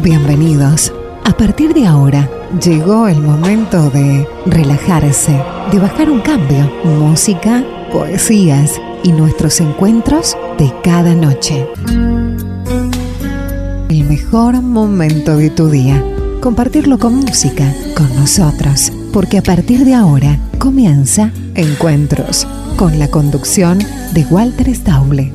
Bienvenidos. A partir de ahora, llegó el momento de relajarse, de bajar un cambio. Música, poesías y nuestros encuentros de cada noche. El mejor momento de tu día. Compartirlo con música, con nosotros. Porque a partir de ahora comienza Encuentros, con la conducción de Walter Stauble.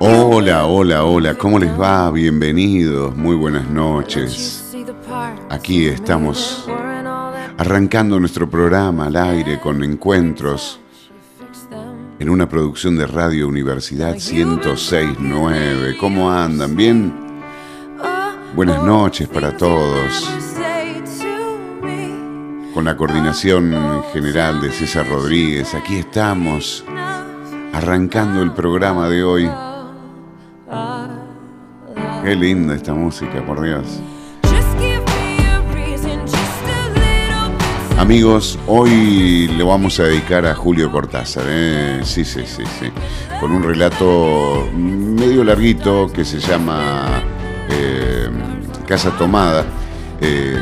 Hola, hola, hola, ¿cómo les va? Bienvenidos, muy buenas noches. Aquí estamos arrancando nuestro programa al aire con encuentros en una producción de Radio Universidad 1069. ¿Cómo andan? ¿Bien? Buenas noches para todos. Con la coordinación general de César Rodríguez, aquí estamos arrancando el programa de hoy. Qué linda esta música, por Dios. Amigos, hoy le vamos a dedicar a Julio Cortázar, ¿eh? sí, sí, sí, sí, con un relato medio larguito que se llama eh, Casa Tomada, eh,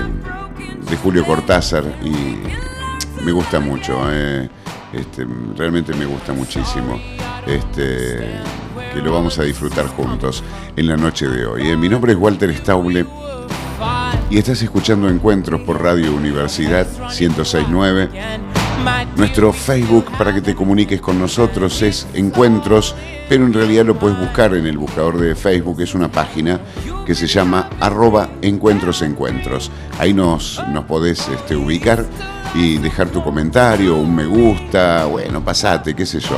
de Julio Cortázar, y me gusta mucho, ¿eh? este, realmente me gusta muchísimo, este, que lo vamos a disfrutar juntos en la noche de hoy. ¿eh? Mi nombre es Walter Stauble y estás escuchando Encuentros por Radio Universidad 1069. Nuestro Facebook para que te comuniques con nosotros es Encuentros, pero en realidad lo puedes buscar en el buscador de Facebook, es una página que se llama arroba Encuentros Encuentros. Ahí nos, nos podés este, ubicar y dejar tu comentario, un me gusta, bueno, pasate, qué sé yo.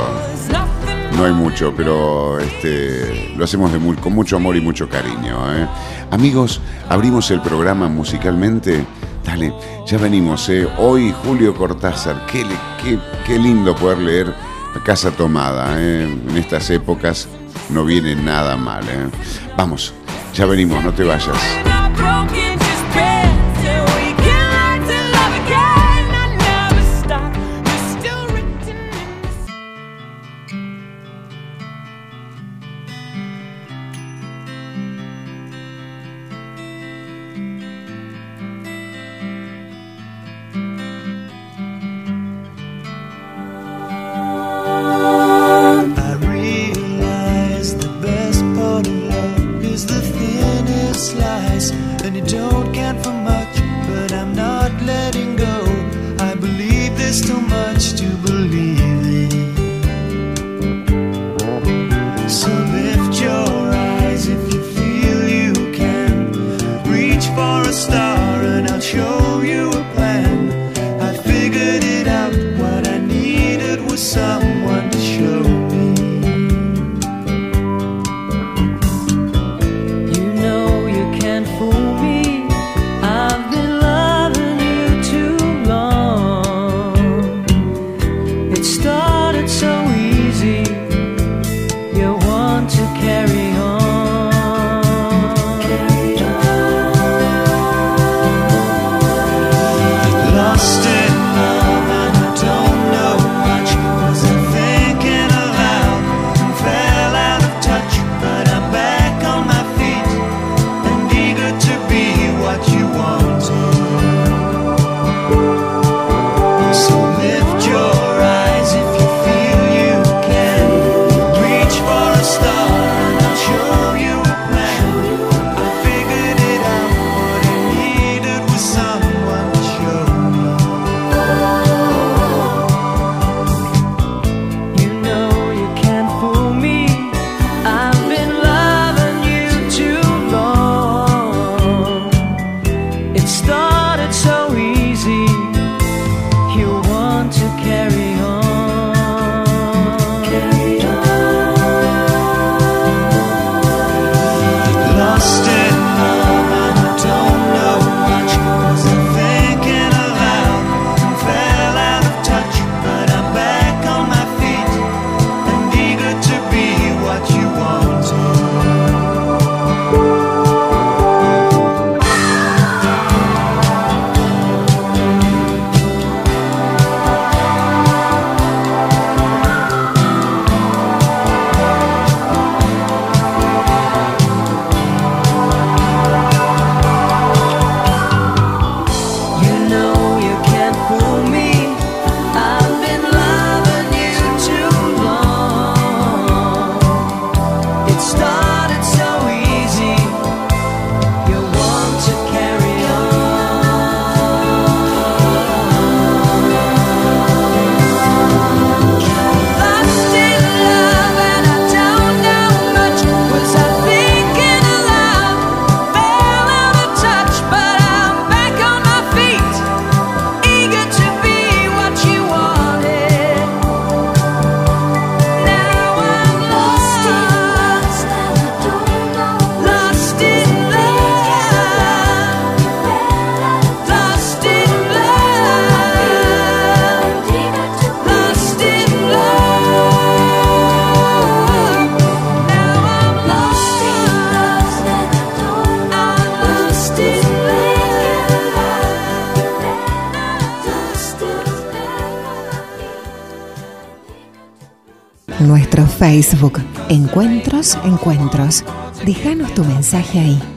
No hay mucho, pero este, lo hacemos de muy, con mucho amor y mucho cariño. ¿eh? Amigos, abrimos el programa musicalmente. Dale, ya venimos. ¿eh? Hoy Julio Cortázar, qué, lindo poder leer Casa Tomada. ¿eh? En estas épocas no viene nada mal. ¿eh? Vamos, ya venimos, no te vayas. Facebook, Encuentros, Encuentros. Déjanos tu mensaje ahí.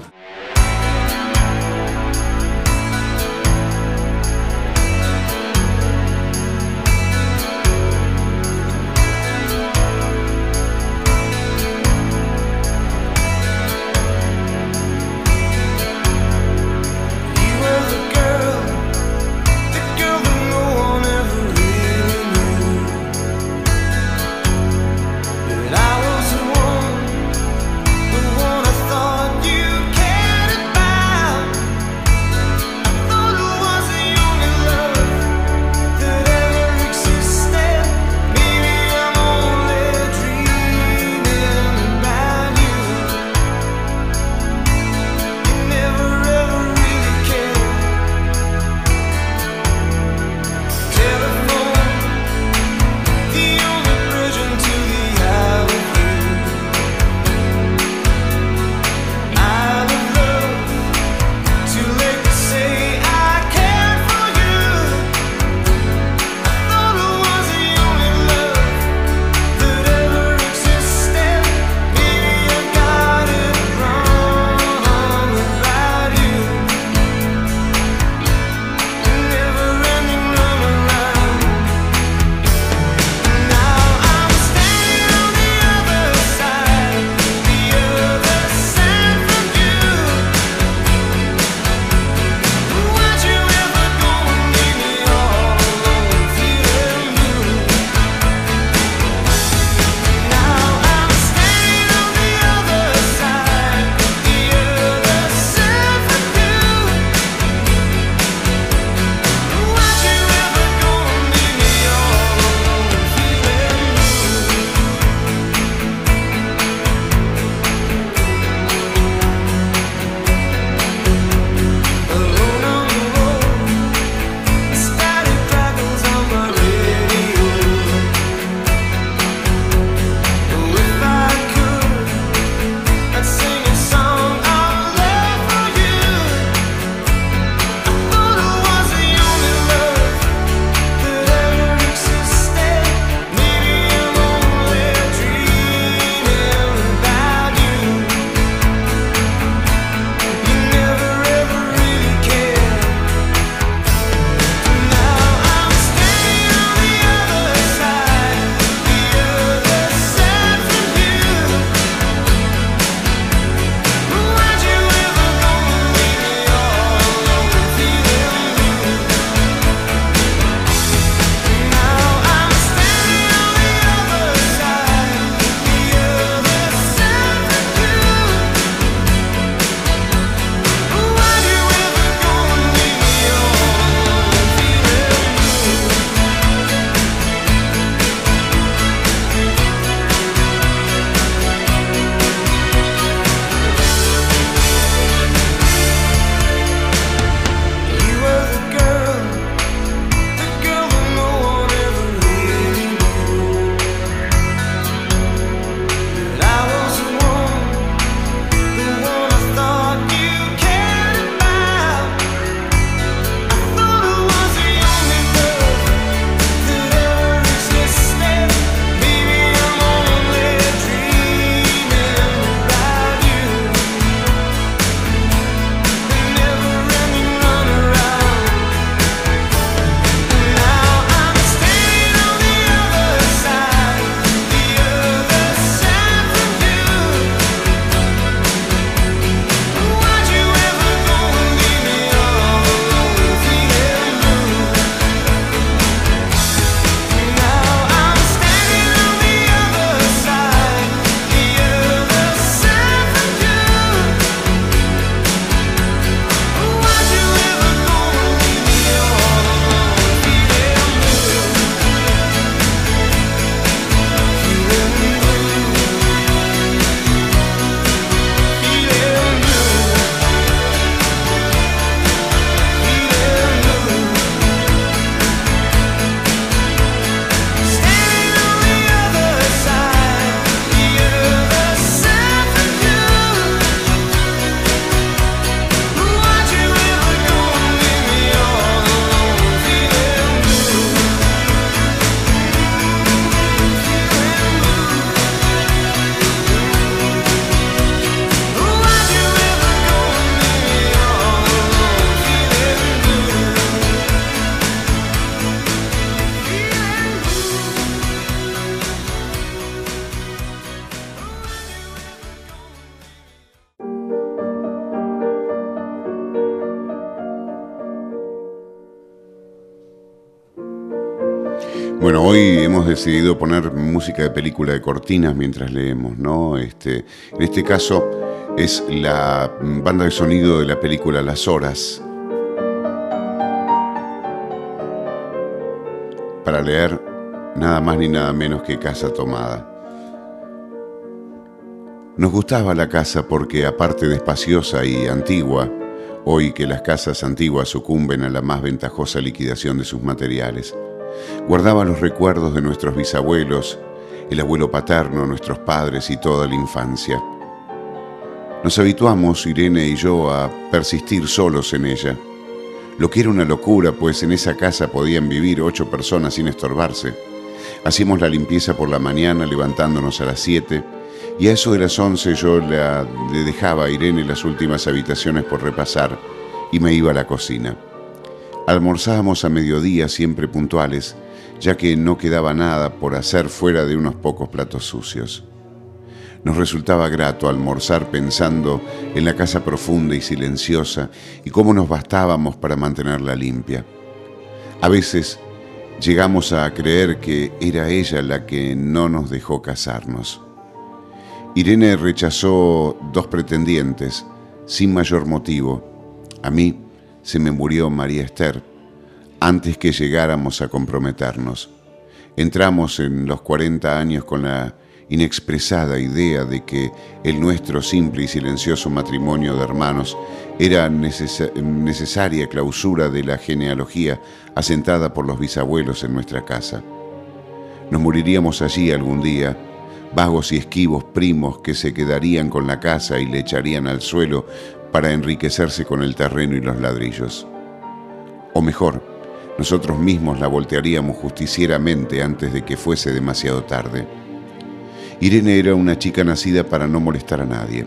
Bueno, hoy hemos decidido poner música de película de cortinas mientras leemos, ¿no? Este, en este caso es la banda de sonido de la película Las Horas. Para leer nada más ni nada menos que Casa Tomada. Nos gustaba la casa porque, aparte de espaciosa y antigua, hoy que las casas antiguas sucumben a la más ventajosa liquidación de sus materiales, Guardaba los recuerdos de nuestros bisabuelos, el abuelo paterno, nuestros padres y toda la infancia. Nos habituamos, Irene y yo, a persistir solos en ella, lo que era una locura, pues en esa casa podían vivir ocho personas sin estorbarse. Hacíamos la limpieza por la mañana, levantándonos a las siete, y a eso de las once yo le dejaba a Irene las últimas habitaciones por repasar y me iba a la cocina. Almorzábamos a mediodía siempre puntuales, ya que no quedaba nada por hacer fuera de unos pocos platos sucios. Nos resultaba grato almorzar pensando en la casa profunda y silenciosa y cómo nos bastábamos para mantenerla limpia. A veces llegamos a creer que era ella la que no nos dejó casarnos. Irene rechazó dos pretendientes sin mayor motivo. A mí se me murió María Esther antes que llegáramos a comprometernos. Entramos en los 40 años con la inexpresada idea de que el nuestro simple y silencioso matrimonio de hermanos era necesaria clausura de la genealogía asentada por los bisabuelos en nuestra casa. Nos moriríamos allí algún día, vagos y esquivos primos que se quedarían con la casa y le echarían al suelo para enriquecerse con el terreno y los ladrillos. O mejor, nosotros mismos la voltearíamos justicieramente antes de que fuese demasiado tarde. Irene era una chica nacida para no molestar a nadie.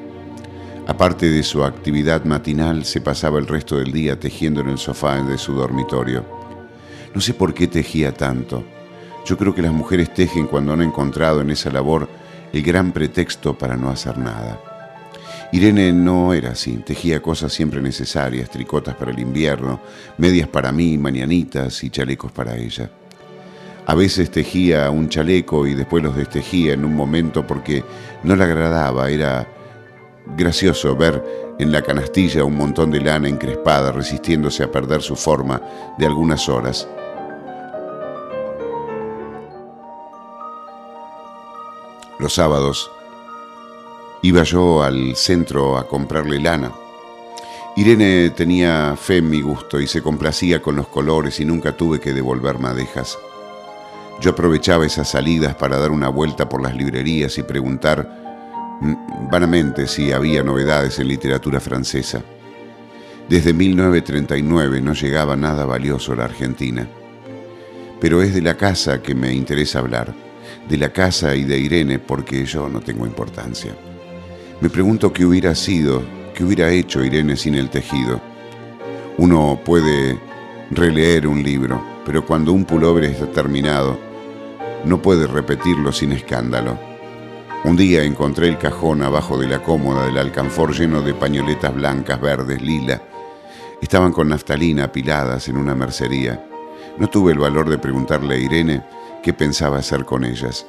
Aparte de su actividad matinal, se pasaba el resto del día tejiendo en el sofá de su dormitorio. No sé por qué tejía tanto. Yo creo que las mujeres tejen cuando han encontrado en esa labor el gran pretexto para no hacer nada. Irene no era así, tejía cosas siempre necesarias, tricotas para el invierno, medias para mí, mañanitas y chalecos para ella. A veces tejía un chaleco y después los destejía en un momento porque no le agradaba, era gracioso ver en la canastilla un montón de lana encrespada resistiéndose a perder su forma de algunas horas. Los sábados Iba yo al centro a comprarle lana. Irene tenía fe en mi gusto y se complacía con los colores y nunca tuve que devolver madejas. Yo aprovechaba esas salidas para dar una vuelta por las librerías y preguntar mm, vanamente si había novedades en literatura francesa. Desde 1939 no llegaba nada valioso a la Argentina. Pero es de la casa que me interesa hablar, de la casa y de Irene porque yo no tengo importancia. Me pregunto qué hubiera sido, qué hubiera hecho Irene sin el tejido. Uno puede releer un libro, pero cuando un pullover está terminado, no puede repetirlo sin escándalo. Un día encontré el cajón abajo de la cómoda del alcanfor lleno de pañoletas blancas, verdes, lila. Estaban con naftalina apiladas en una mercería. No tuve el valor de preguntarle a Irene qué pensaba hacer con ellas.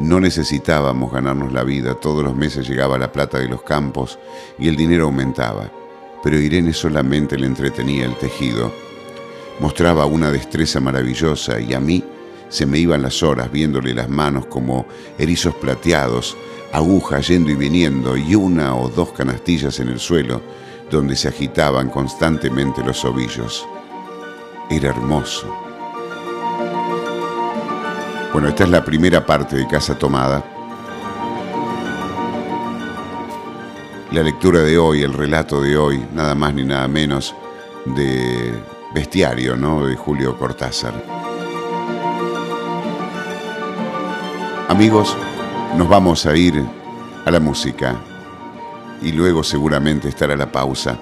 No necesitábamos ganarnos la vida, todos los meses llegaba la plata de los campos y el dinero aumentaba, pero Irene solamente le entretenía el tejido. Mostraba una destreza maravillosa y a mí se me iban las horas viéndole las manos como erizos plateados, agujas yendo y viniendo y una o dos canastillas en el suelo donde se agitaban constantemente los ovillos. Era hermoso. Bueno, esta es la primera parte de Casa Tomada. La lectura de hoy, el relato de hoy, nada más ni nada menos de Bestiario, ¿no? De Julio Cortázar. Amigos, nos vamos a ir a la música y luego seguramente estará la pausa.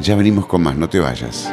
Ya venimos con más, no te vayas.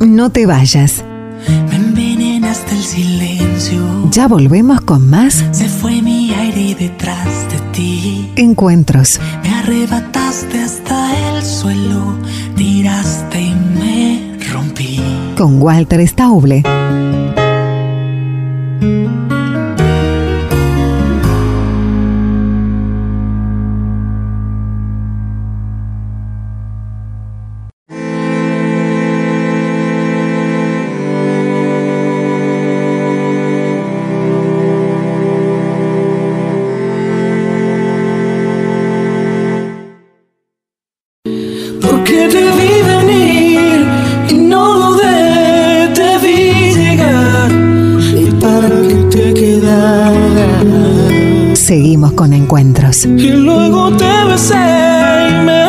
No te vayas. Me envenenaste el silencio. Ya volvemos con más. Se fue mi aire detrás de ti. Encuentros. Me arrebataste hasta el suelo. Tiraste y me rompí. Con Walter Stauble. con encuentros. Y luego te besé y me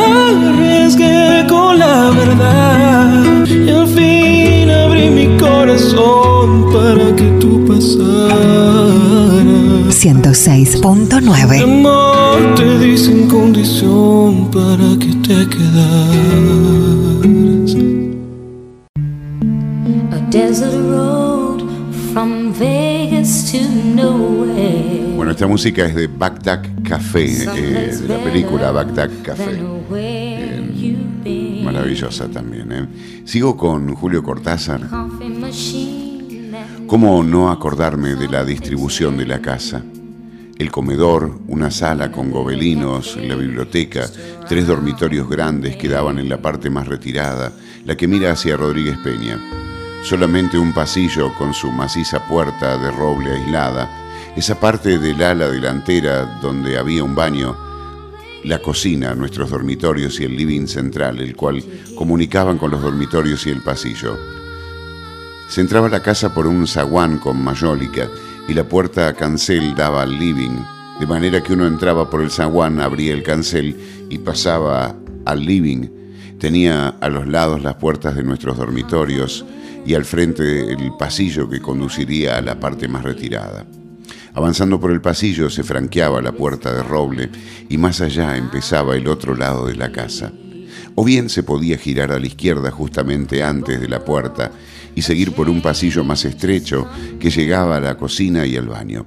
arriesgué con la verdad. Y al fin abrí mi corazón para que tú pasaras. 106.9 Amor te di sin condición para que te quedas. Esta música es de Bagdad Café, eh, de la película Bagdad Café. Eh, maravillosa también. ¿eh? Sigo con Julio Cortázar. ¿Cómo no acordarme de la distribución de la casa? El comedor, una sala con gobelinos, la biblioteca, tres dormitorios grandes que daban en la parte más retirada, la que mira hacia Rodríguez Peña. Solamente un pasillo con su maciza puerta de roble aislada, esa parte del ala delantera donde había un baño, la cocina, nuestros dormitorios y el living central, el cual comunicaban con los dormitorios y el pasillo. Se entraba la casa por un zaguán con mayólica y la puerta a cancel daba al living, de manera que uno entraba por el zaguán, abría el cancel y pasaba al living. Tenía a los lados las puertas de nuestros dormitorios y al frente el pasillo que conduciría a la parte más retirada. Avanzando por el pasillo se franqueaba la puerta de roble y más allá empezaba el otro lado de la casa. O bien se podía girar a la izquierda justamente antes de la puerta y seguir por un pasillo más estrecho que llegaba a la cocina y al baño.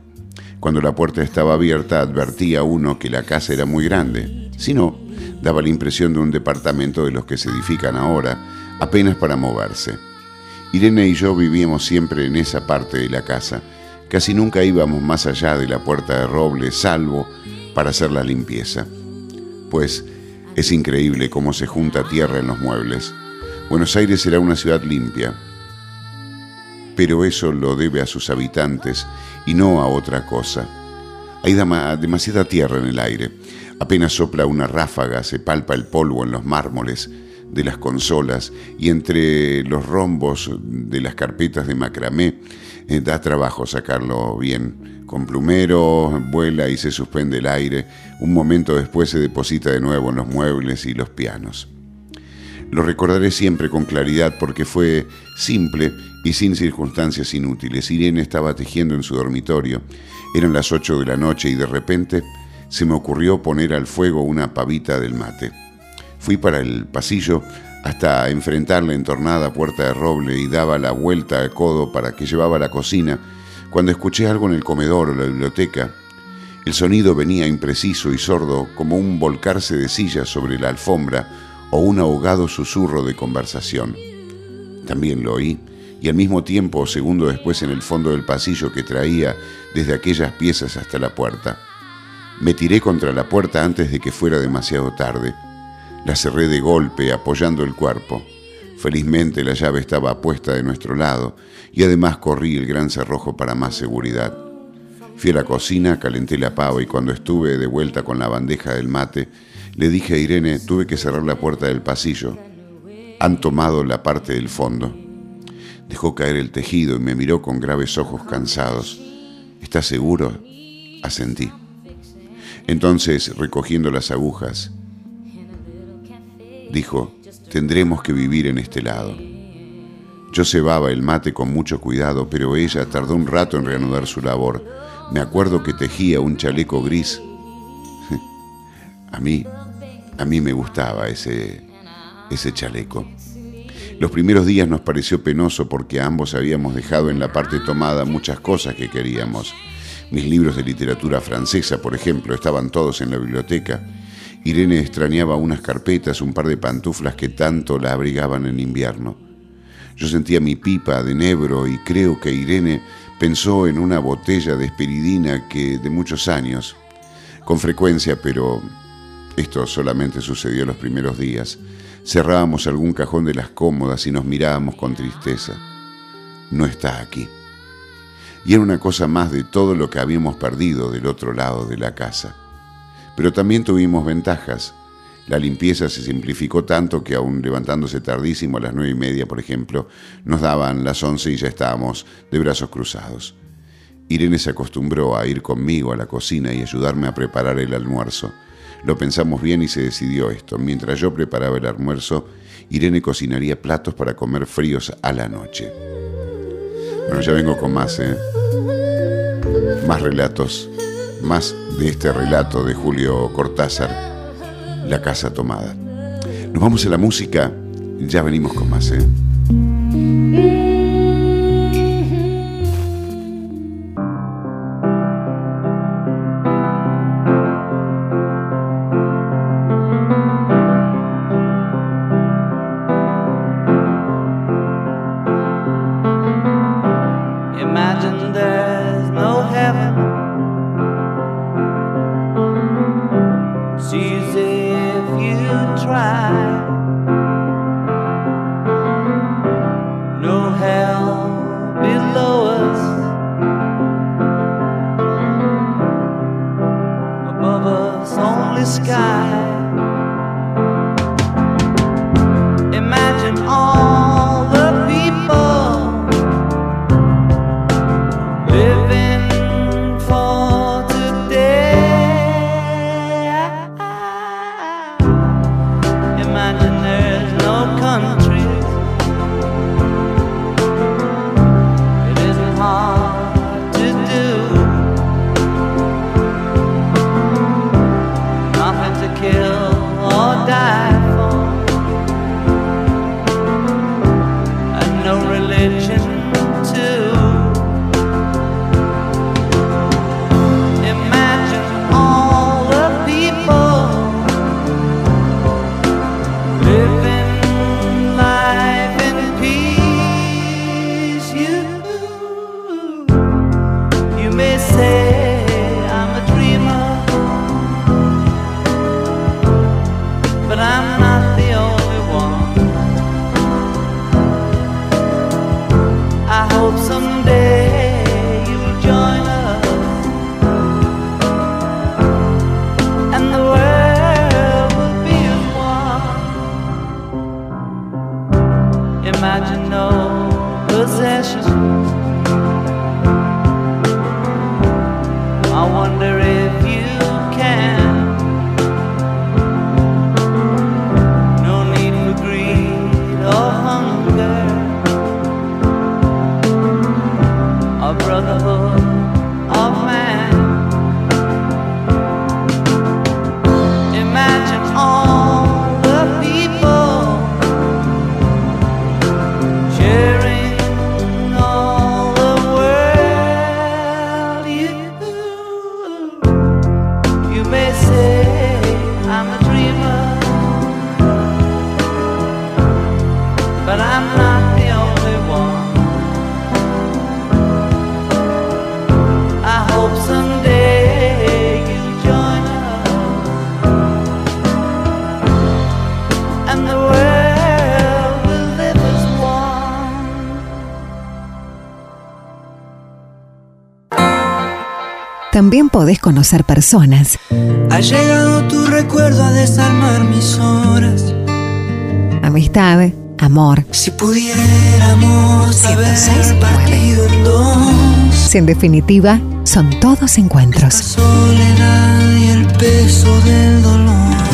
Cuando la puerta estaba abierta advertía uno que la casa era muy grande. Si no, daba la impresión de un departamento de los que se edifican ahora, apenas para moverse. Irene y yo vivíamos siempre en esa parte de la casa. Casi nunca íbamos más allá de la puerta de roble, salvo para hacer la limpieza. Pues es increíble cómo se junta tierra en los muebles. Buenos Aires será una ciudad limpia, pero eso lo debe a sus habitantes y no a otra cosa. Hay demasiada tierra en el aire. Apenas sopla una ráfaga, se palpa el polvo en los mármoles de las consolas y entre los rombos de las carpetas de macramé eh, da trabajo sacarlo bien. Con plumero vuela y se suspende el aire. Un momento después se deposita de nuevo en los muebles y los pianos. Lo recordaré siempre con claridad porque fue simple y sin circunstancias inútiles. Irene estaba tejiendo en su dormitorio. Eran las ocho de la noche y de repente se me ocurrió poner al fuego una pavita del mate. Fui para el pasillo hasta enfrentar la entornada puerta de roble y daba la vuelta al codo para que llevaba a la cocina cuando escuché algo en el comedor o la biblioteca. El sonido venía impreciso y sordo como un volcarse de sillas sobre la alfombra o un ahogado susurro de conversación. También lo oí, y al mismo tiempo, segundo después, en el fondo del pasillo que traía desde aquellas piezas hasta la puerta. Me tiré contra la puerta antes de que fuera demasiado tarde. La cerré de golpe, apoyando el cuerpo. Felizmente la llave estaba puesta de nuestro lado y además corrí el gran cerrojo para más seguridad. Fui a la cocina, calenté la pava y cuando estuve de vuelta con la bandeja del mate, le dije a Irene, tuve que cerrar la puerta del pasillo. Han tomado la parte del fondo. Dejó caer el tejido y me miró con graves ojos cansados. ¿Estás seguro? Asentí. Entonces, recogiendo las agujas, dijo, tendremos que vivir en este lado. Yo cebaba el mate con mucho cuidado, pero ella tardó un rato en reanudar su labor. Me acuerdo que tejía un chaleco gris. A mí, a mí me gustaba ese, ese chaleco. Los primeros días nos pareció penoso porque ambos habíamos dejado en la parte tomada muchas cosas que queríamos. Mis libros de literatura francesa, por ejemplo, estaban todos en la biblioteca. Irene extrañaba unas carpetas, un par de pantuflas que tanto la abrigaban en invierno. Yo sentía mi pipa de nebro y creo que Irene pensó en una botella de esperidina que de muchos años, con frecuencia, pero esto solamente sucedió los primeros días, cerrábamos algún cajón de las cómodas y nos mirábamos con tristeza. No está aquí. Y era una cosa más de todo lo que habíamos perdido del otro lado de la casa. Pero también tuvimos ventajas. La limpieza se simplificó tanto que aún levantándose tardísimo a las nueve y media, por ejemplo, nos daban las once y ya estábamos de brazos cruzados. Irene se acostumbró a ir conmigo a la cocina y ayudarme a preparar el almuerzo. Lo pensamos bien y se decidió esto. Mientras yo preparaba el almuerzo, Irene cocinaría platos para comer fríos a la noche. Bueno, ya vengo con más, ¿eh? Más relatos, más de este relato de Julio Cortázar, La Casa Tomada. Nos vamos a la música, ya venimos con más, ¿eh? También podés conocer personas, Ha llegado tu recuerdo a desarmar mis horas. amistad, amor. Si pudiéramos haber 106.9. partido en dos. Si en definitiva son todos encuentros. Soledad y el peso del dolor.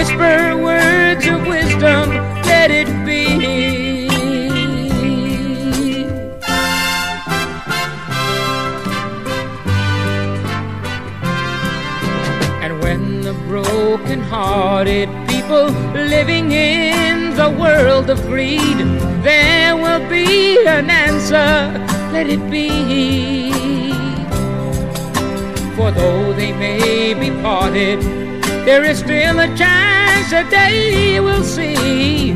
Whisper words of wisdom, let it be. And when the broken-hearted people living in the world of greed, there will be an answer. Let it be. For though they may be parted, there is still a chance that they will see.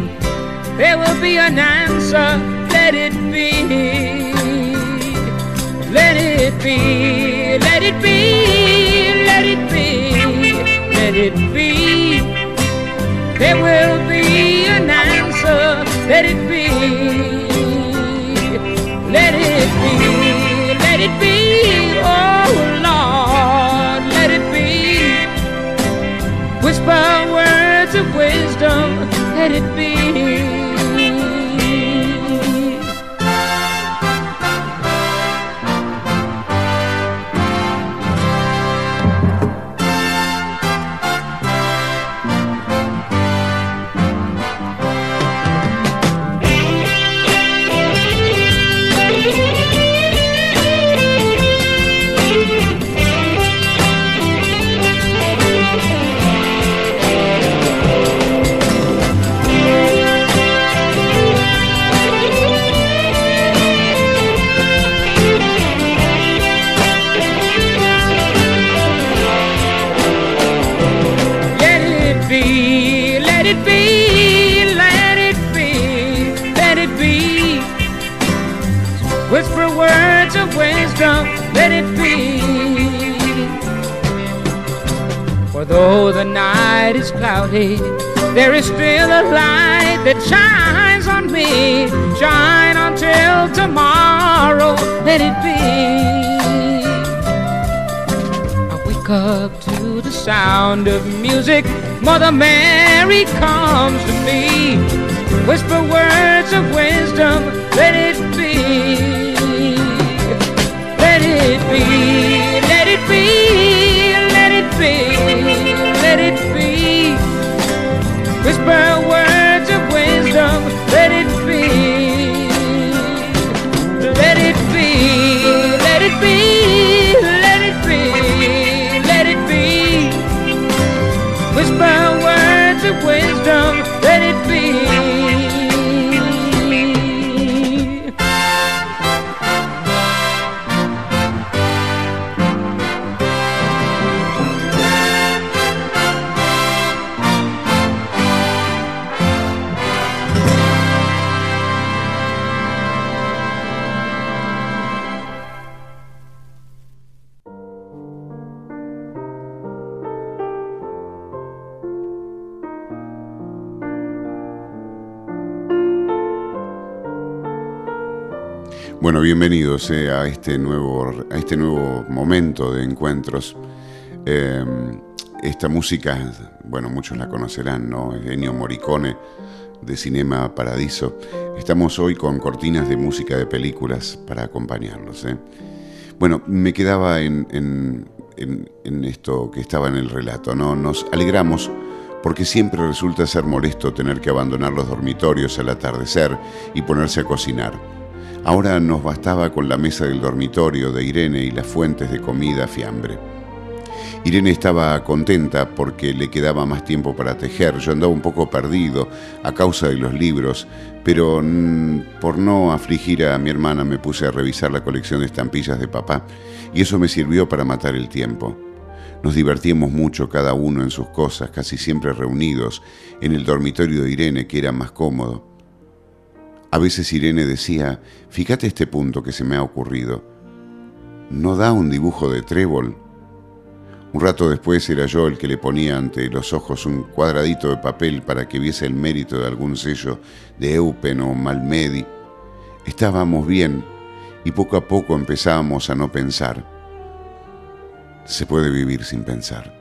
There will be an answer, let it be. Let it be, let it be, let it be, let it be. There will be an answer, let it be. Let it be, let it be, Whisper words of wisdom, let it be. There is still a light that shines on me. Shine until tomorrow, let it be. I wake up to the sound of music. Mother Mary comes to me. Whisper words of wisdom, let it be. Let it be, let it be, bienvenidos eh, a, este nuevo, a este nuevo momento de encuentros. Eh, esta música, bueno, muchos la conocerán, ¿no? Ennio Morricone de Cinema Paradiso. Estamos hoy con cortinas de música de películas para acompañarlos. ¿eh? Bueno, me quedaba en, en- en- en esto que estaba en el relato, ¿no? Nos alegramos porque siempre resulta ser molesto tener que abandonar los dormitorios al atardecer y ponerse a cocinar. Ahora nos bastaba con la mesa del dormitorio de Irene y las fuentes de comida fiambre. Irene estaba contenta porque le quedaba más tiempo para tejer. Yo andaba un poco perdido a causa de los libros, pero mm, por no afligir a mi hermana me puse a revisar la colección de estampillas de papá y eso me sirvió para matar el tiempo. Nos divertíamos mucho cada uno en sus cosas, casi siempre reunidos en el dormitorio de Irene, que era más cómodo. A veces Irene decía, fíjate este punto que se me ha ocurrido. ¿No da un dibujo de trébol? Un rato después era yo el que le ponía ante los ojos un cuadradito de papel para que viese el mérito de algún sello de Eupen o Malmedi. Estábamos bien y poco a poco empezábamos a no pensar. Se puede vivir sin pensar.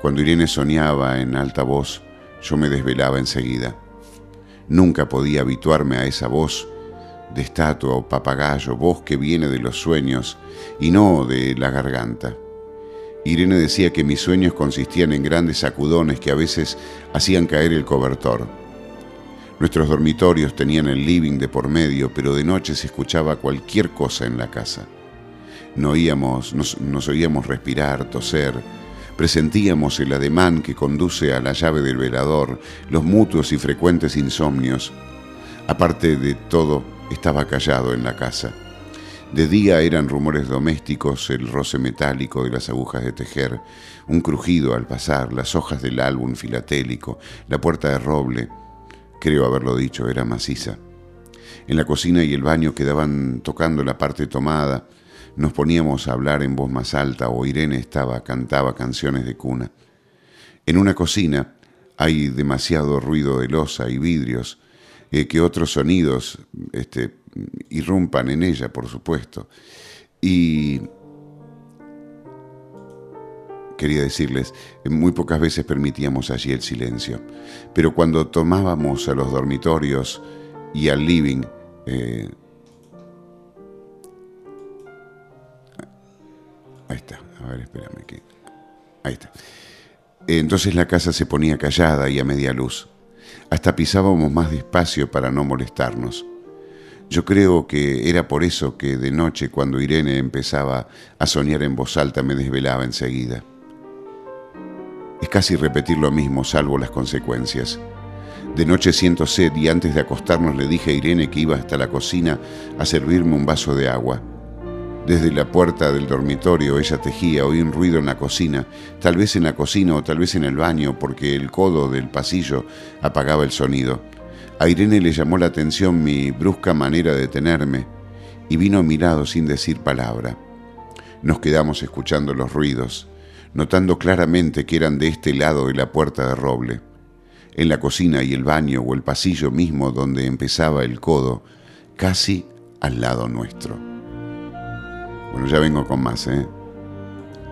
Cuando Irene soñaba en alta voz, yo me desvelaba enseguida. Nunca podía habituarme a esa voz de estatua o papagayo, voz que viene de los sueños y no de la garganta. Irene decía que mis sueños consistían en grandes sacudones que a veces hacían caer el cobertor. Nuestros dormitorios tenían el living de por medio, pero de noche se escuchaba cualquier cosa en la casa. No oíamos, nos, nos oíamos respirar, toser, presentíamos el ademán que conduce a la llave del velador, los mutuos y frecuentes insomnios. Aparte de todo, estaba callado en la casa. De día eran rumores domésticos, el roce metálico de las agujas de tejer, un crujido al pasar, las hojas del álbum filatélico, la puerta de roble, creo haberlo dicho, era maciza. En la cocina y el baño quedaban tocando la parte tomada, nos poníamos a hablar en voz más alta o Irene estaba, cantaba canciones de cuna. En una cocina hay demasiado ruido de losa y vidrios, eh, que otros sonidos este, irrumpan en ella, por supuesto. Y quería decirles, muy pocas veces permitíamos allí el silencio, pero cuando tomábamos a los dormitorios y al living, eh, ahí está, a ver, espérame. Ahí está. Entonces la casa se ponía callada y a media luz. Hasta pisábamos más despacio para no molestarnos. Yo creo que era por eso que de noche cuando Irene empezaba a soñar en voz alta me desvelaba enseguida. Es casi repetir lo mismo salvo las consecuencias. De noche siento sed y antes de acostarnos le dije a Irene que iba hasta la cocina a servirme un vaso de agua. Desde la puerta del dormitorio ella tejía, oí un ruido en la cocina, tal vez en la cocina o tal vez en el baño, porque el codo del pasillo apagaba el sonido. A Irene le llamó la atención mi brusca manera de tenerme y vino a mi lado sin decir palabra. Nos quedamos escuchando los ruidos, notando claramente que eran de este lado de la puerta de roble. En la cocina y el baño o el pasillo mismo donde empezaba el codo, casi al lado nuestro. Bueno, ya vengo con más, ¿eh?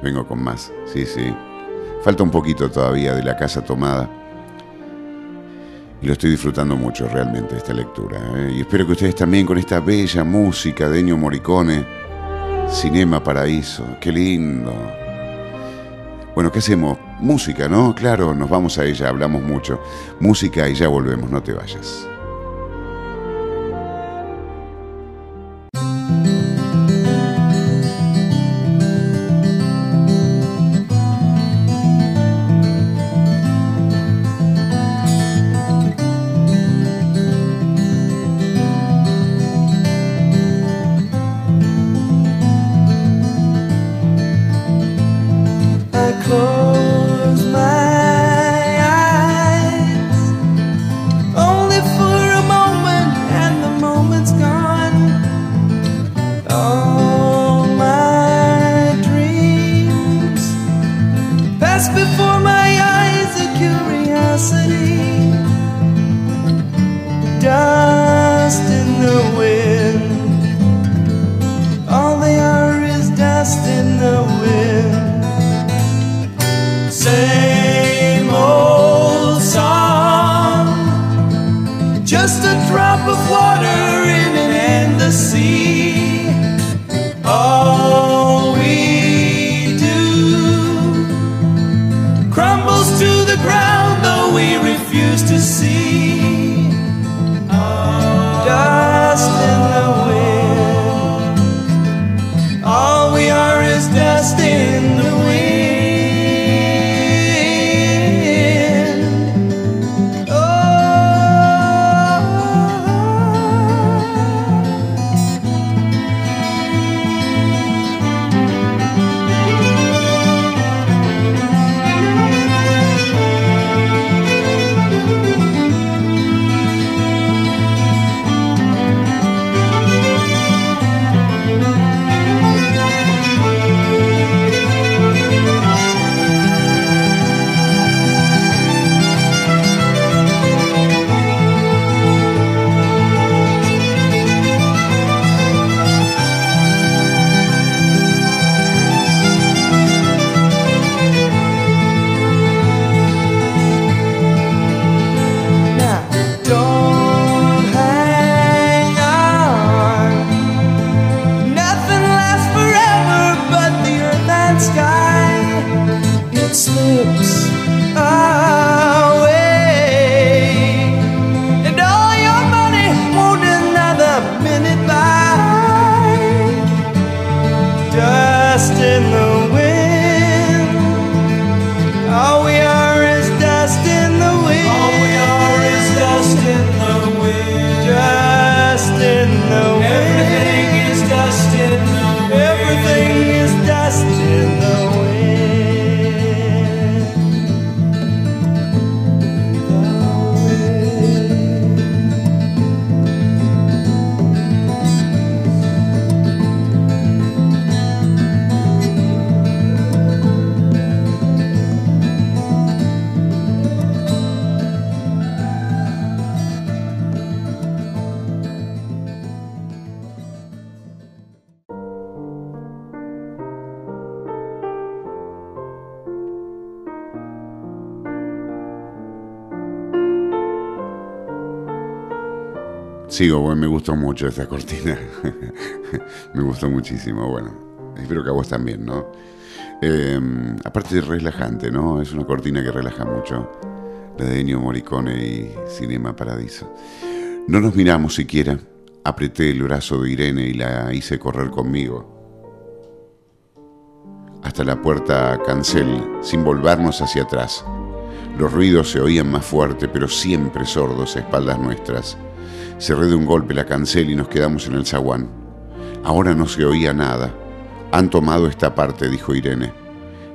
Vengo con más, sí, sí. Falta un poquito todavía de la casa tomada. Y lo estoy disfrutando mucho realmente esta lectura. ¿eh? Y espero que ustedes también con esta bella música de Ennio Morricone, Cinema Paraíso, qué lindo. Bueno, ¿qué hacemos? Música, ¿no? Claro, nos vamos a ella, hablamos mucho. Música y ya volvemos, no te vayas. Drop of water in an endless sea. All we do crumbles to the ground, though we refuse to see. Sigo, bueno, me gustó mucho esta cortina. me gustó muchísimo, bueno. Espero que a vos también, ¿no? Eh, aparte es relajante, ¿no? Es una cortina que relaja mucho. La de Ennio Morricone y Cinema Paradiso. No nos miramos siquiera. Apreté el brazo de Irene y la hice correr conmigo. Hasta la puerta cancel, sin volvernos hacia atrás. Los ruidos se oían más fuerte, pero siempre sordos a espaldas nuestras. Cerré de un golpe la cancel y nos quedamos en el zaguán. Ahora no se oía nada. Han tomado esta parte, dijo Irene.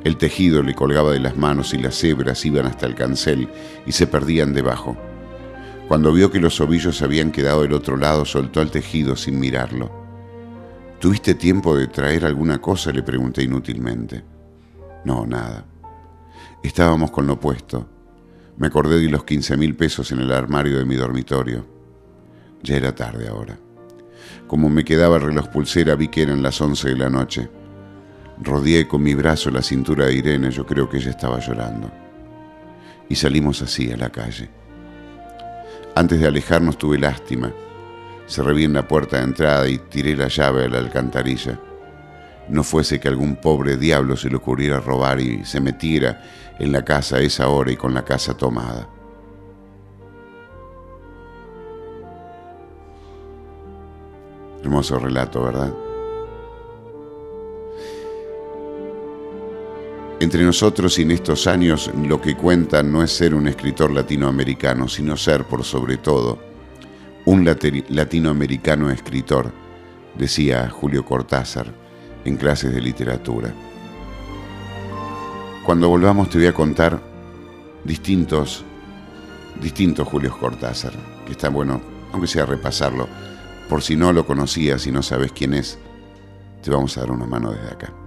El tejido le colgaba de las manos y las hebras iban hasta el cancel y se perdían debajo. Cuando vio que los ovillos habían quedado del otro lado, soltó el tejido sin mirarlo. ¿Tuviste tiempo de traer alguna cosa? le pregunté inútilmente. No, nada. Estábamos con lo puesto. Me acordé de los 15 mil pesos en el armario de mi dormitorio. Ya era tarde ahora. Como me quedaba el reloj pulsera, vi que eran las 11 de la noche. Rodeé con mi brazo la cintura de Irene, yo creo que ella estaba llorando. Y salimos así a la calle. Antes de alejarnos tuve lástima. Cerré bien la puerta de entrada y tiré la llave a la alcantarilla. No fuese que algún pobre diablo se le ocurriera robar y se metiera en la casa a esa hora y con la casa tomada. Hermoso relato, ¿verdad? Entre nosotros y en estos años lo que cuenta no es ser un escritor latinoamericano, sino ser, por sobre todo, un lati- latinoamericano escritor, decía Julio Cortázar en clases de literatura. Cuando volvamos te voy a contar distintos, distintos Julios Cortázar, que está bueno, aunque sea repasarlo, por si no lo conocías y no sabes quién es, te vamos a dar una mano desde acá.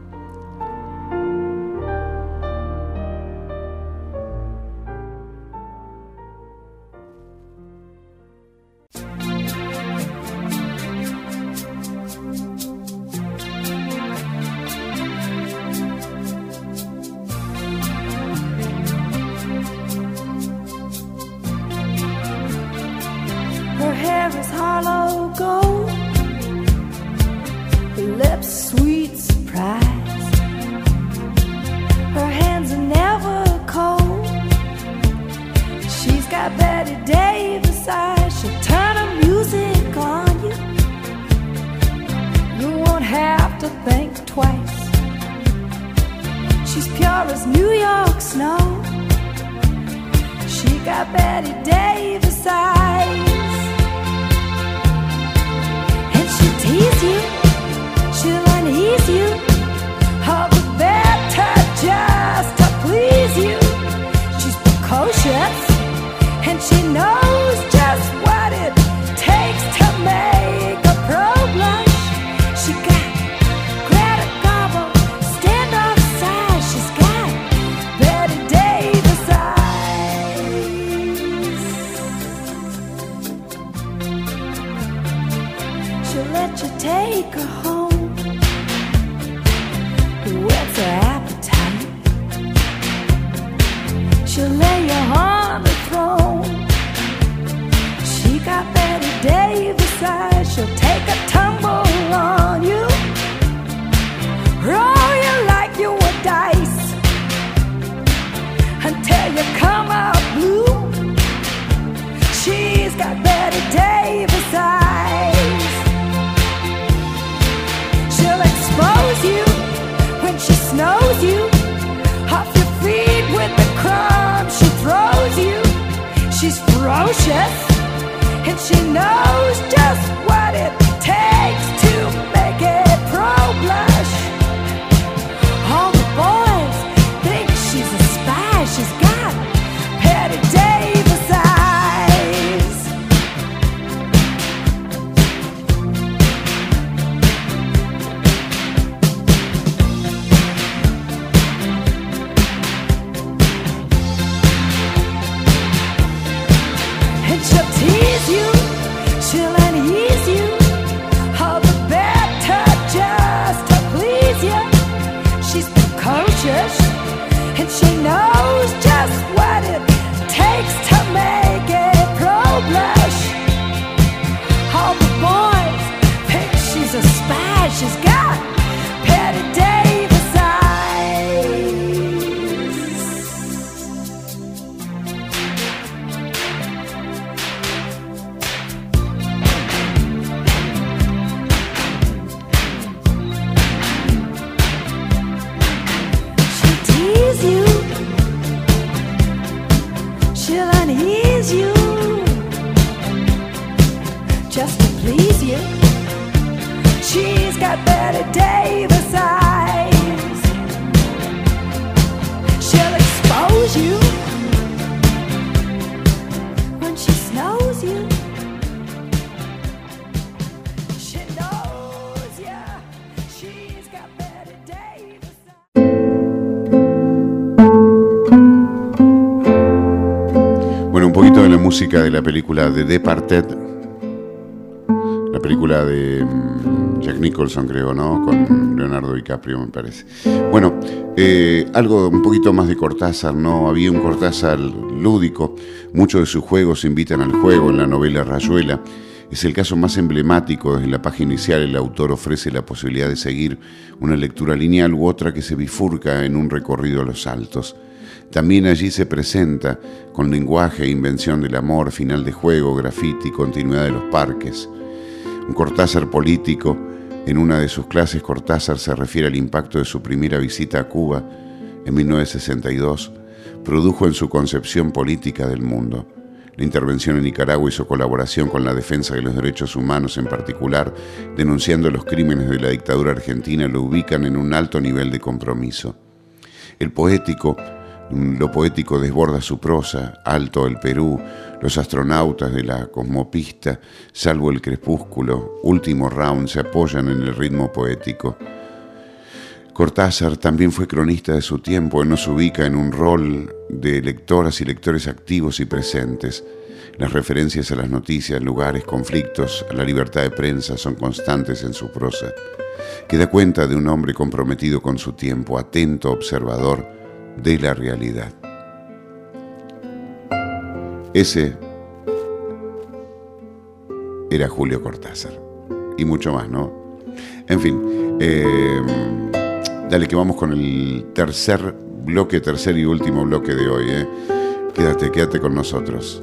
De la película The Departed, la película de mm, Jack Nicholson, creo, ¿no? Con Leonardo DiCaprio, me parece. Bueno, eh, algo un poquito más de Cortázar, ¿no? Había un Cortázar lúdico, muchos de sus juegos invitan al juego en la novela Rayuela. Es el caso más emblemático. Desde la página inicial el autor ofrece la posibilidad de seguir una lectura lineal u otra que se bifurca en un recorrido a los altos. También allí se presenta, con lenguaje e invención del amor, final de juego, grafiti, continuidad de los parques. Un Cortázar político, en una de sus clases Cortázar se refiere al impacto de su primera visita a Cuba en 1962, produjo en su concepción política del mundo. La intervención en Nicaragua y su colaboración con la defensa de los derechos humanos en particular, denunciando los crímenes de la dictadura argentina, lo ubican en un alto nivel de compromiso. El poético, lo poético desborda su prosa, Alto el Perú, los astronautas de la cosmopista, salvo el crepúsculo, último round, se apoyan en el ritmo poético. Cortázar también fue cronista de su tiempo, él nos ubica en un rol de lectoras y lectores activos y presentes. Las referencias a las noticias, lugares, conflictos, a la libertad de prensa son constantes en su prosa, que da cuenta de un hombre comprometido con su tiempo, atento, observador de la realidad. Ese era Julio Cortázar. Y mucho más, ¿no? En fin, eh, dale que vamos con el tercer bloque, tercer y último bloque de hoy. ¿eh? Quédate, quédate con nosotros.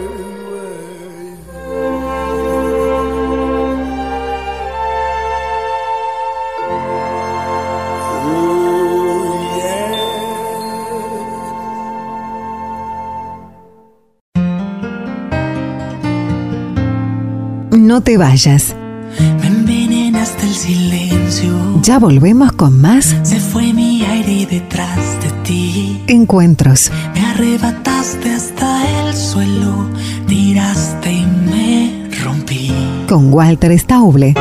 No te vayas. Me envenenaste el silencio. Ya volvemos con más Se fue mi aire detrás de ti. encuentros. Me arrebataste hasta el suelo. Tiraste y me rompí. Con Walter Stauble.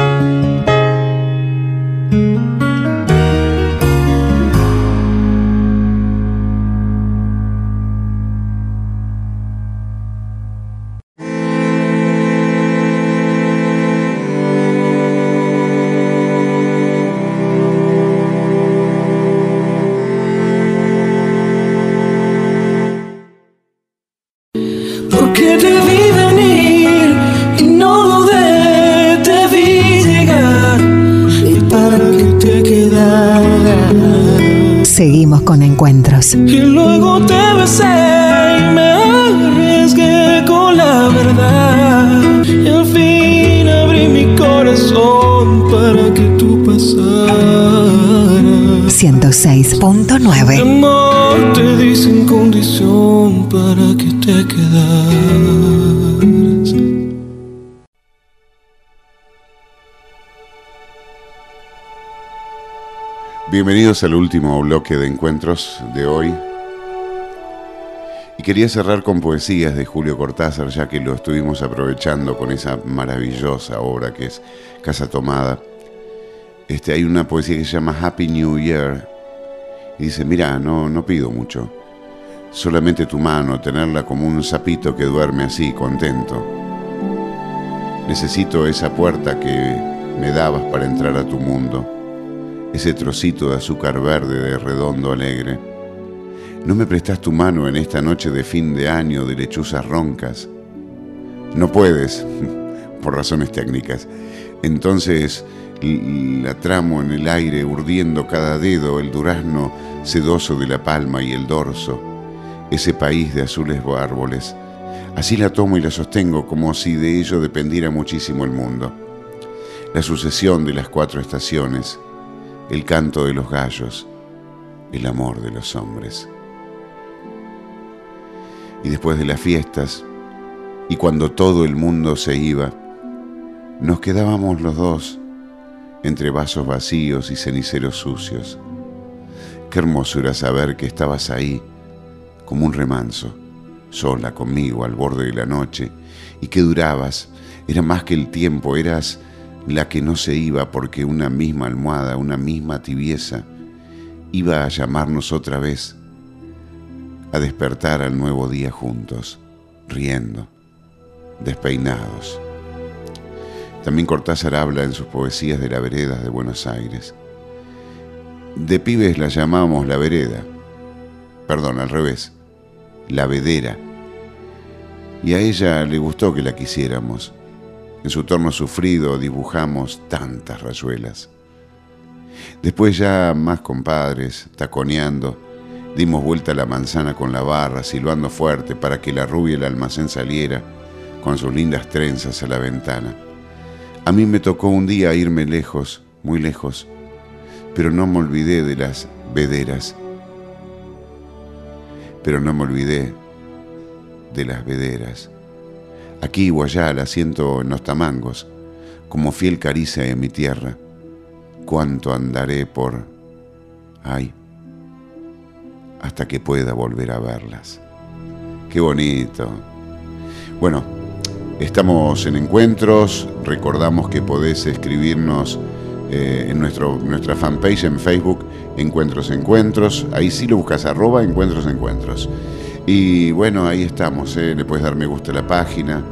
Encuentros. Y luego te besé y me arriesgué con la verdad. Y al fin abrí mi corazón para que tú pasaras. 106.9 Amor, te di sin condición para que Bienvenidos al último bloque de encuentros de hoy. Y quería cerrar con poesías de Julio Cortázar, ya que lo estuvimos aprovechando con esa maravillosa obra que es Casa Tomada. Este, hay una poesía que se llama Happy New Year. Y dice, mira, no, no pido mucho. Solamente tu mano, tenerla como un sapito que duerme así, contento. Necesito esa puerta que me dabas para entrar a tu mundo ese trocito de azúcar verde de redondo alegre. No me prestas tu mano en esta noche de fin de año de lechuzas roncas. No puedes, por razones técnicas. Entonces la tramo en el aire, urdiendo cada dedo el durazno sedoso de la palma y el dorso, ese país de azules árboles. Así la tomo y la sostengo como si de ello dependiera muchísimo el mundo. La sucesión de las cuatro estaciones, el canto de los gallos, el amor de los hombres. Y después de las fiestas, y cuando todo el mundo se iba, nos quedábamos los dos entre vasos vacíos y ceniceros sucios. Qué hermoso era saber que estabas ahí, como un remanso, sola conmigo al borde de la noche, y que durabas, era más que el tiempo, eras la que no se iba porque una misma almohada, una misma tibieza, iba a llamarnos otra vez a despertar al nuevo día juntos, riendo, despeinados. También Cortázar habla en sus poesías de la vereda de Buenos Aires. De pibes la llamamos la vereda, perdón, al revés, la vedera. Y a ella le gustó que la quisiéramos en su torno sufrido dibujamos tantas rayuelas. Después ya más compadres, taconeando, dimos vuelta a la manzana con la barra, silbando fuerte para que la rubia del almacén saliera con sus lindas trenzas a la ventana. A mí me tocó un día irme lejos, muy lejos, pero no me olvidé de las vederas. Pero no me olvidé de las vederas. Aquí o allá la siento en los tamangos, como fiel caricia de mi tierra. Cuánto andaré por... ay, hasta que pueda volver a verlas. Qué bonito. Bueno, estamos en encuentros. Recordamos que podés escribirnos eh, en nuestro, nuestra fanpage en Facebook, Encuentros Encuentros. Ahí sí lo buscas, arroba Encuentros Encuentros. Y bueno, ahí estamos, ¿eh? le puedes dar me gusta a la página.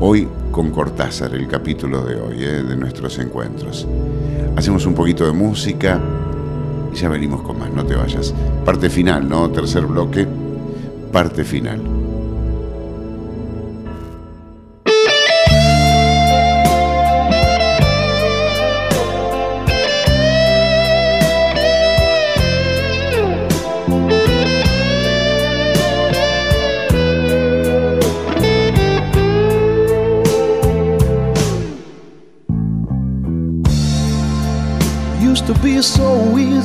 Hoy con Cortázar, el capítulo de hoy, ¿eh? de nuestros encuentros. Hacemos un poquito de música y ya venimos con más, no te vayas. Parte final, ¿no? Tercer bloque, parte final.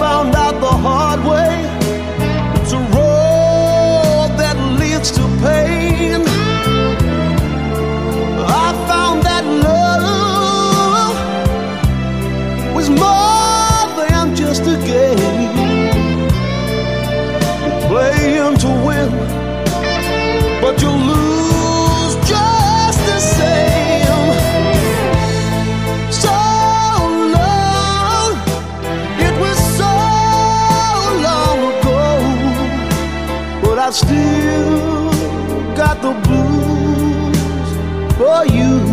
found I still got the blues for you.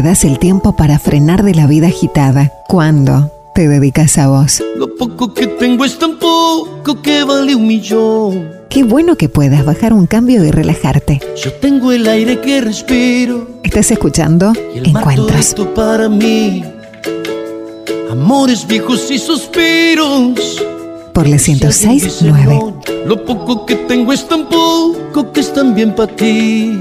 Te das el tiempo para frenar de la vida agitada? ¿Cuándo te dedicas a vos? Lo poco que tengo es tan poco que vale un millón. Qué bueno que puedas bajar un cambio y relajarte. Yo tengo el aire que respiro. Estás escuchando Y el Encuentros. para mí. Amores viejos y suspiros. por la 106.9. Lo poco que tengo es tan poco que es tan bien para ti.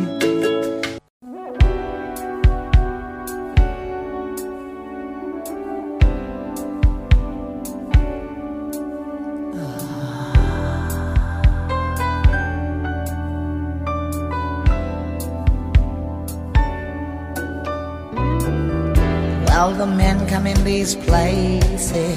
say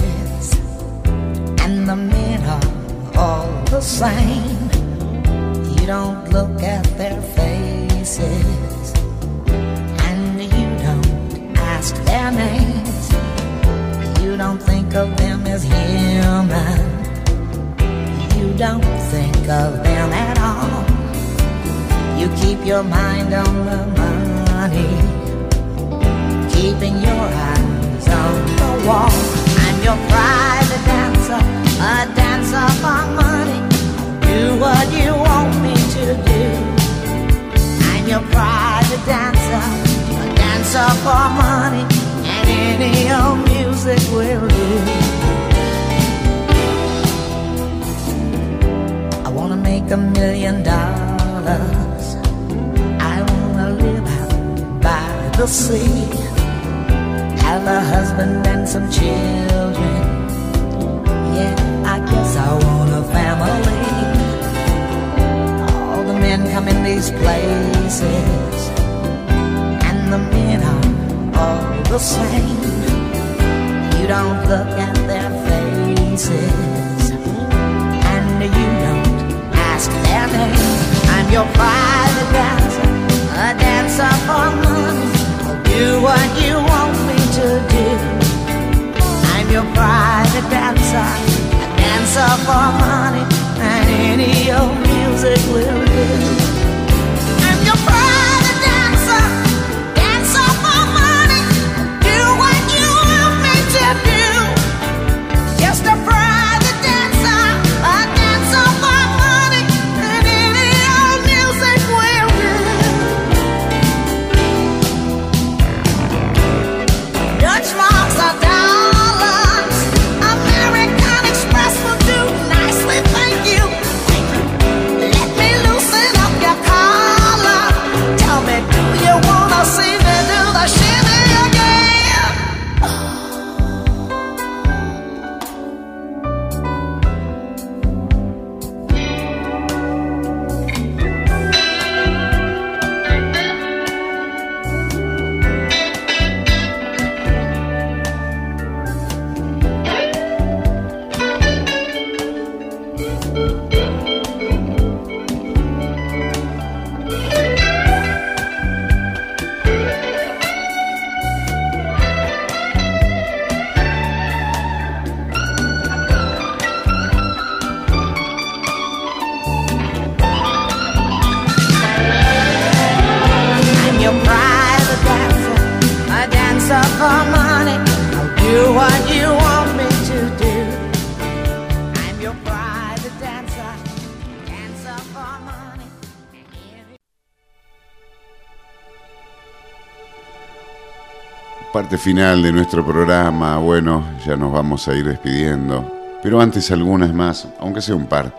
Final de nuestro programa, bueno, ya nos vamos a ir despidiendo. Pero antes algunas más, aunque sea un par.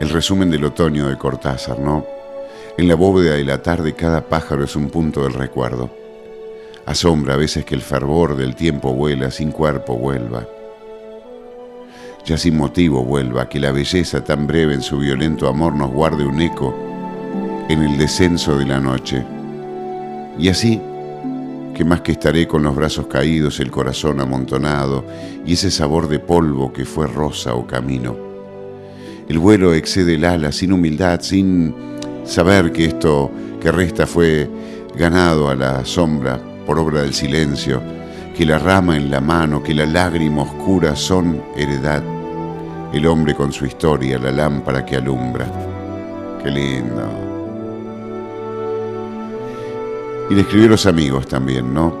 El resumen del otoño de Cortázar, ¿no? En la bóveda de la tarde cada pájaro es un punto del recuerdo. Asombra a veces que el fervor del tiempo vuela, sin cuerpo vuelva. Ya sin motivo vuelva, que la belleza tan breve en su violento amor nos guarde un eco en el descenso de la noche. Y así, que más que estaré con los brazos caídos, el corazón amontonado y ese sabor de polvo que fue rosa o camino. El vuelo excede el ala sin humildad, sin saber que esto que resta fue ganado a la sombra por obra del silencio, que la rama en la mano, que la lágrima oscura son heredad, el hombre con su historia, la lámpara que alumbra. Qué lindo. Y le escribió los amigos también, ¿no?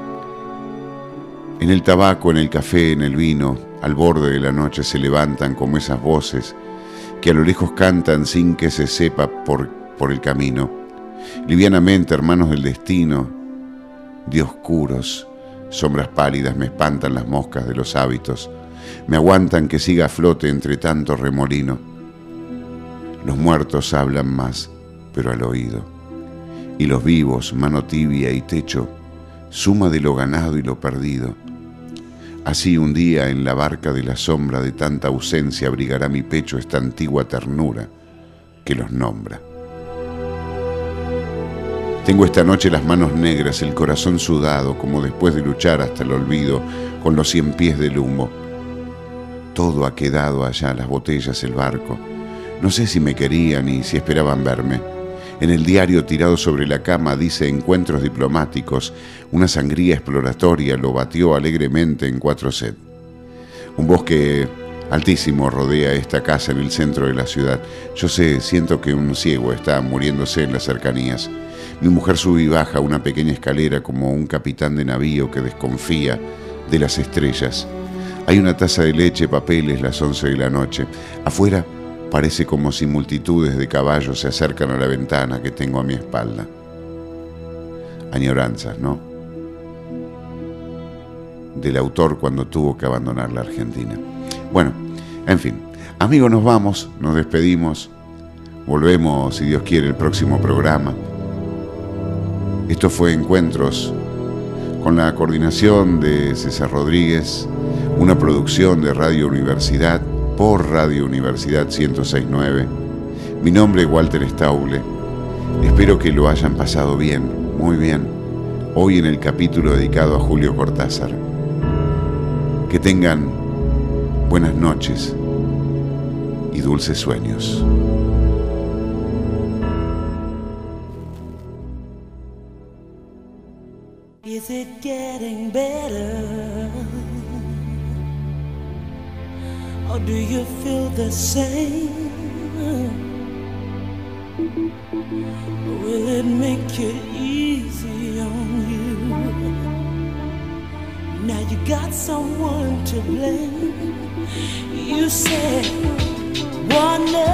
En el tabaco, en el café, en el vino, al borde de la noche se levantan como esas voces que a lo lejos cantan sin que se sepa por, por el camino. Livianamente, hermanos del destino, de oscuros, sombras pálidas me espantan las moscas de los hábitos, me aguantan que siga a flote entre tanto remolino. Los muertos hablan más, pero al oído y los vivos, mano tibia y techo, suma de lo ganado y lo perdido. Así un día en la barca de la sombra de tanta ausencia abrigará mi pecho esta antigua ternura que los nombra. Tengo esta noche las manos negras, el corazón sudado, como después de luchar hasta el olvido con los cien pies del humo. Todo ha quedado allá, las botellas, el barco. No sé si me querían y si esperaban verme. En el diario tirado sobre la cama dice encuentros diplomáticos. Una sangría exploratoria lo batió alegremente en cuatro set. Un bosque altísimo rodea esta casa en el centro de la ciudad. Yo sé, siento que un ciego está muriéndose en las cercanías. Mi mujer sube y baja una pequeña escalera como un capitán de navío que desconfía de las estrellas. Hay una taza de leche, papeles, las once de la noche. Afuera parece como si multitudes de caballos se acercan a la ventana que tengo a mi espalda. Añoranzas, ¿no? Del autor cuando tuvo que abandonar la Argentina. Bueno, en fin, amigos, nos vamos, nos despedimos. Volvemos, si Dios quiere, el próximo programa. Esto fue Encuentros con la coordinación de César Rodríguez, una producción de Radio Universidad por Radio Universidad 1069. Mi nombre es Walter Stauble. Espero que lo hayan pasado bien, muy bien, hoy en el capítulo dedicado a Julio Cortázar. Que tengan buenas noches y dulces sueños. Is it? Or do you feel the same? Will it make it easy on you? Now you got someone to blame. You said one love,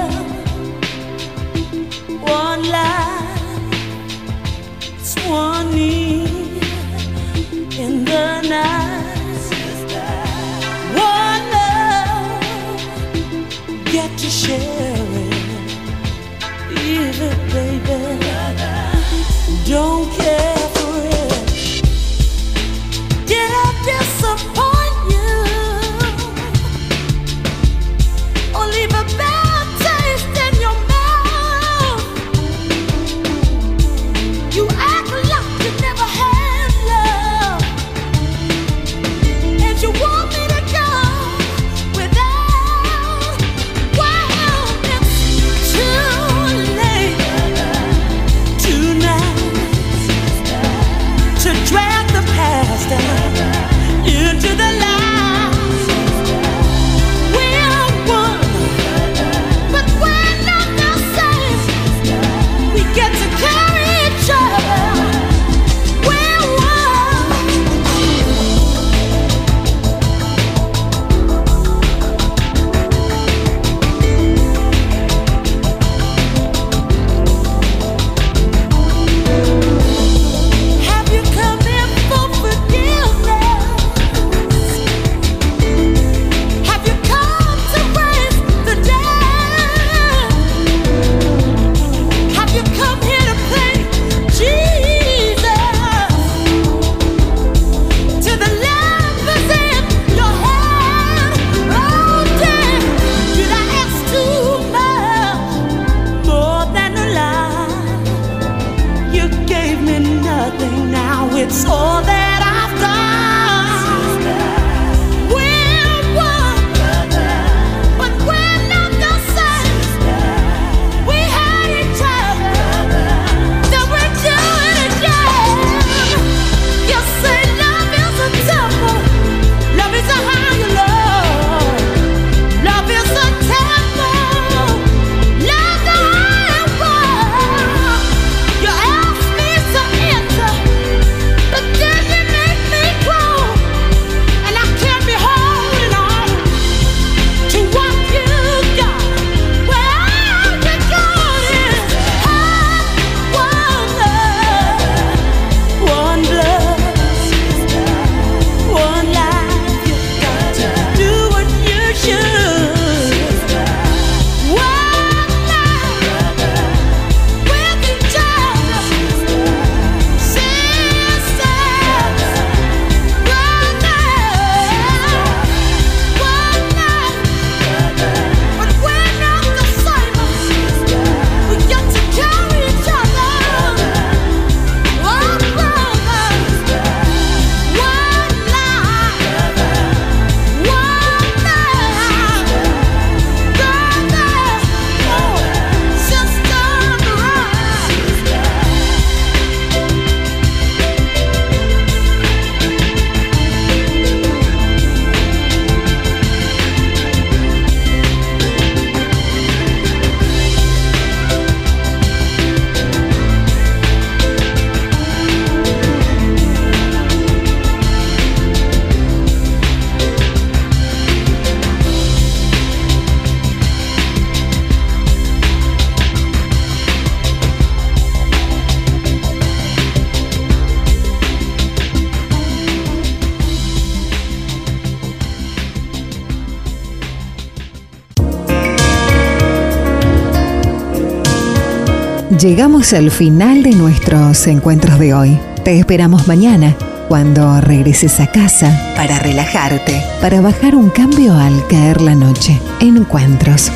Llegamos al final de nuestros encuentros de hoy. Te esperamos mañana cuando regreses a casa para relajarte, para bajar un cambio al caer la noche. Encuentros.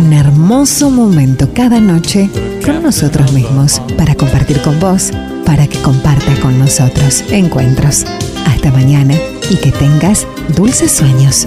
Un hermoso momento cada noche con nosotros mismos para compartir con vos, para que compartas con nosotros. Encuentros. Hasta mañana y que tengas dulces sueños.